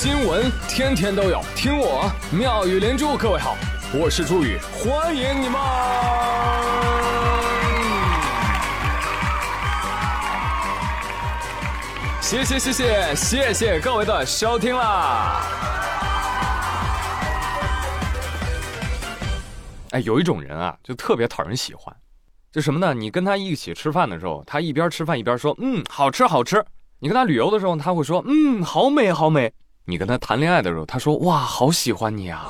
新闻天天都有，听我妙语连珠。各位好，我是朱宇，欢迎你们！谢谢谢谢谢谢各位的收听啦！哎，有一种人啊，就特别讨人喜欢，就什么呢？你跟他一起吃饭的时候，他一边吃饭一边说：“嗯，好吃好吃。”你跟他旅游的时候，他会说：“嗯，好美好美。”你跟他谈恋爱的时候，他说：“哇，好喜欢你啊！”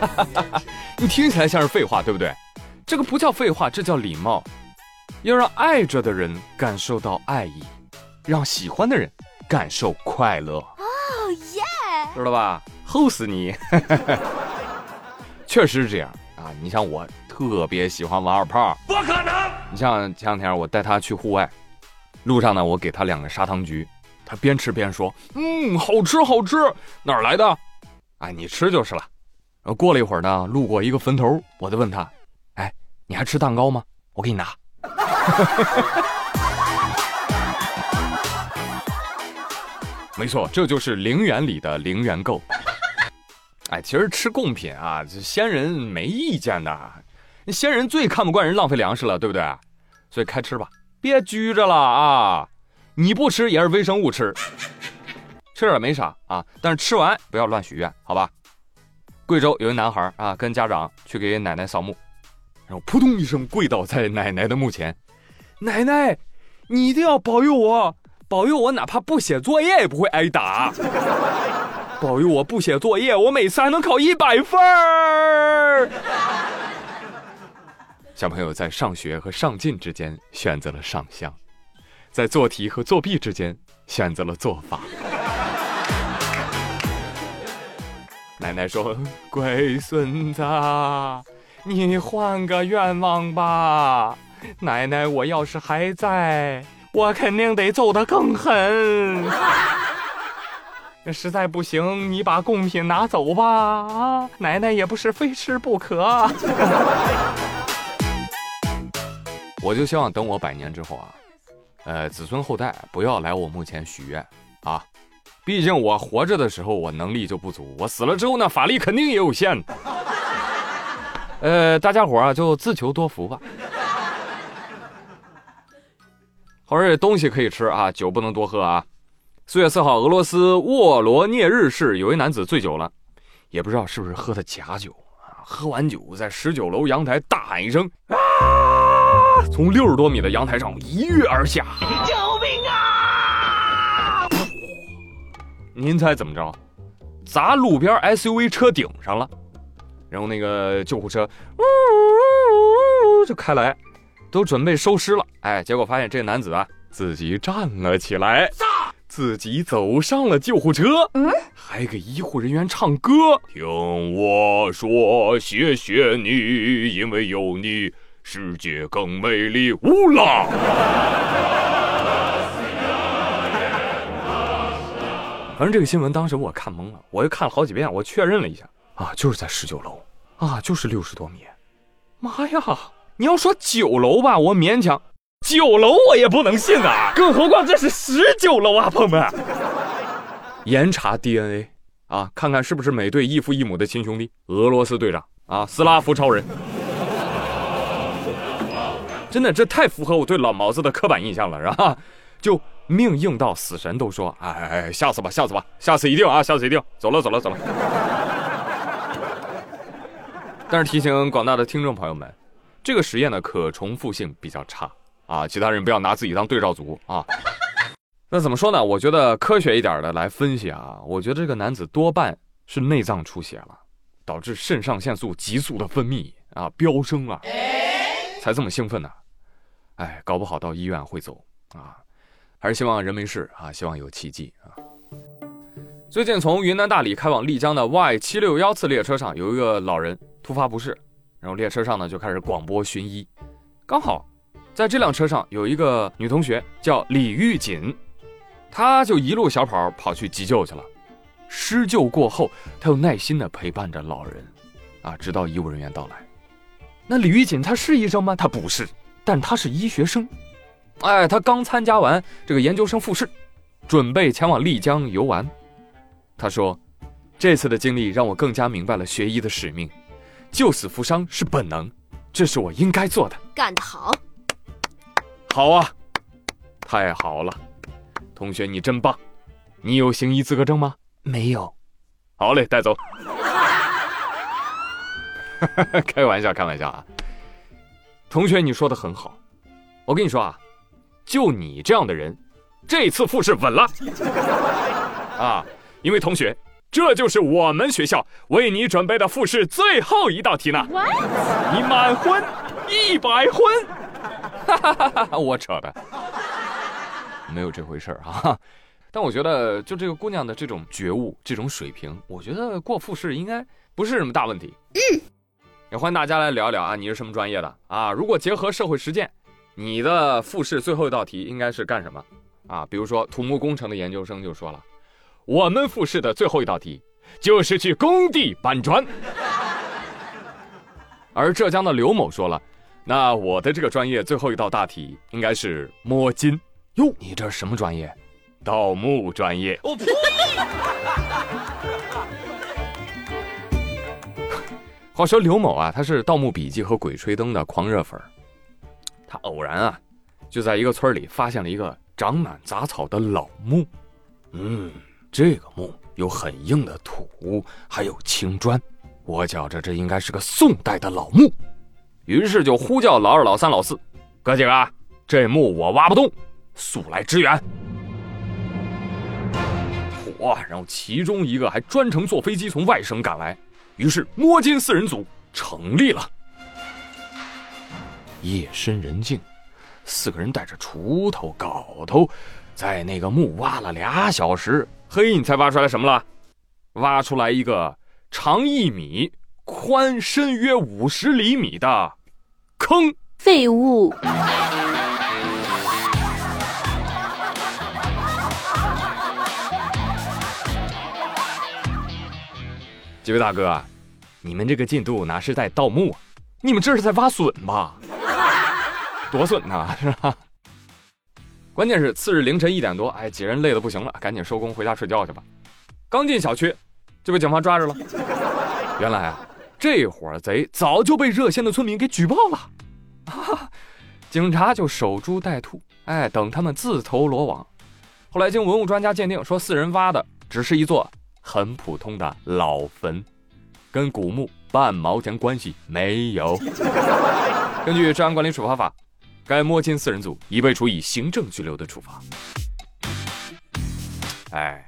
你听起来像是废话，对不对？这个不叫废话，这叫礼貌。要让爱着的人感受到爱意，让喜欢的人感受快乐。哦耶，知道吧？齁死你！确实是这样啊。你像我特别喜欢王二胖，不可能。你像前两天我带他去户外。路上呢，我给他两个砂糖橘，他边吃边说：“嗯，好吃好吃，哪儿来的？哎，你吃就是了。”然后过了一会儿呢，路过一个坟头，我就问他：“哎，你还吃蛋糕吗？我给你拿。”没错，这就是陵园里的陵园购。哎，其实吃贡品啊，这先人没意见的。先人最看不惯人浪费粮食了，对不对？所以开吃吧。别拘着了啊！你不吃也是微生物吃，吃点没啥啊，但是吃完不要乱许愿，好吧？贵州有一男孩啊，跟家长去给奶奶扫墓，然后扑通一声跪倒在奶奶的墓前，奶奶，你一定要保佑我，保佑我哪怕不写作业也不会挨打，保佑我不写作业，我每次还能考一百分儿。小朋友在上学和上进之间选择了上香，在做题和作弊之间选择了做法。奶奶说：“乖孙子，你换个愿望吧。奶奶，我要是还在，我肯定得揍得更狠。那实在不行，你把贡品拿走吧。啊，奶奶也不是非吃不可。”我就希望等我百年之后啊，呃，子孙后代不要来我墓前许愿啊，毕竟我活着的时候我能力就不足，我死了之后呢法力肯定也有限。呃，大家伙啊就自求多福吧。好，这东西可以吃啊，酒不能多喝啊。四月四号，俄罗斯沃罗涅日市有一男子醉酒了，也不知道是不是喝的假酒啊，喝完酒在十九楼阳台大喊一声啊。从六十多米的阳台上一跃而下，救命啊！您猜怎么着？砸路边 SUV 车顶上了，然后那个救护车呜呜呜就开来，都准备收尸了。哎，结果发现这男子啊自己站了起来，自己走上了救护车，嗯，还给医护人员唱歌。听我说，谢谢你，因为有你。世界更美丽，乌拉！反正这个新闻当时我看懵了，我又看了好几遍，我确认了一下，啊，就是在十九楼，啊，就是六十多米。妈呀！你要说九楼吧，我勉强；九楼我也不能信啊，更何况这是十九楼啊，朋友们！严查 DNA，啊，看看是不是美队异父异母的亲兄弟，俄罗斯队长啊，斯拉夫超人。真的，这太符合我对老毛子的刻板印象了，是吧？就命硬到死神都说：“哎哎，下次吧，下次吧，下次一定啊，下次一定。”走了，走了，走了。但是提醒广大的听众朋友们，这个实验的可重复性比较差啊，其他人不要拿自己当对照组啊。那怎么说呢？我觉得科学一点的来分析啊，我觉得这个男子多半是内脏出血了，导致肾上腺素急速的分泌啊飙升了，才这么兴奋呢。哎，搞不好到医院会走啊，还是希望人没事啊，希望有奇迹啊。最近从云南大理开往丽江的 Y 七六幺次列车上，有一个老人突发不适，然后列车上呢就开始广播寻医。刚好在这辆车上有一个女同学叫李玉锦，她就一路小跑跑去急救去了。施救过后，她又耐心的陪伴着老人，啊，直到医务人员到来。那李玉锦她是医生吗？她不是。但他是医学生，哎，他刚参加完这个研究生复试，准备前往丽江游玩。他说：“这次的经历让我更加明白了学医的使命，救死扶伤是本能，这是我应该做的。”干得好！好啊，太好了，同学你真棒！你有行医资格证吗？没有。好嘞，带走。开玩笑，开玩笑啊！同学，你说的很好。我跟你说啊，就你这样的人，这次复试稳了 啊！因为同学，这就是我们学校为你准备的复试最后一道题呢。你满分一百分！哈哈哈哈我扯的，没有这回事儿啊。但我觉得，就这个姑娘的这种觉悟、这种水平，我觉得过复试应该不是什么大问题。嗯，也欢迎大家来聊一聊啊，你是什么专业的啊？如果结合社会实践，你的复试最后一道题应该是干什么啊？比如说土木工程的研究生就说了，我们复试的最后一道题就是去工地搬砖。而浙江的刘某说了，那我的这个专业最后一道大题应该是摸金。哟，你这是什么专业？盗墓专业，我呸！话说刘某啊，他是《盗墓笔记》和《鬼吹灯》的狂热粉他偶然啊，就在一个村里发现了一个长满杂草的老墓。嗯，这个墓有很硬的土，还有青砖，我觉着这应该是个宋代的老墓。于是就呼叫老二、老三、老四，哥几个，这墓我挖不动，速来支援。哇！然后其中一个还专程坐飞机从外省赶来，于是摸金四人组成立了。夜深人静，四个人带着锄头、镐头，在那个墓挖了俩小时。嘿，你猜挖出来什么了？挖出来一个长一米、宽深约五十厘米的坑。废物。几位大哥，你们这个进度哪是在盗墓啊，你们这是在挖笋吧？多笋呐，是吧？关键是次日凌晨一点多，哎，几人累得不行了，赶紧收工回家睡觉去吧。刚进小区，就被警方抓着了。原来啊，这伙贼早就被热心的村民给举报了，警察就守株待兔，哎，等他们自投罗网。后来经文物专家鉴定，说四人挖的只是一座。很普通的老坟，跟古墓半毛钱关系没有。根据治安管理处罚法，该摸金四人组已被处以行政拘留的处罚。哎，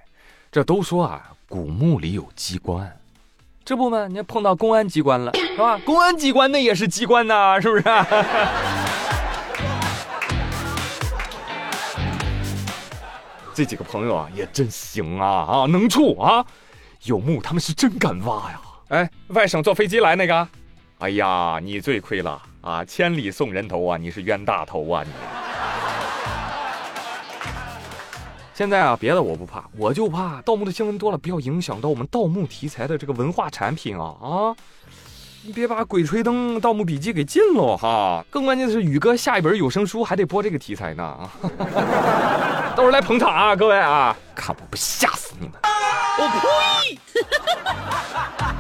这都说啊，古墓里有机关，这不嘛，你碰到公安机关了，是吧？公安机关那也是机关呐，是不是？这几个朋友啊，也真行啊啊，能处啊，有墓他们是真敢挖呀！哎，外省坐飞机来那个，哎呀，你最亏了啊，千里送人头啊，你是冤大头啊你！现在啊，别的我不怕，我就怕盗墓的新闻多了，不要影响到我们盗墓题材的这个文化产品啊啊！你别把《鬼吹灯》《盗墓笔记》给禁了哈！更关键的是，宇哥下一本有声书还得播这个题材呢到 时候来捧场啊，各位啊！看我不吓死你们！我呸！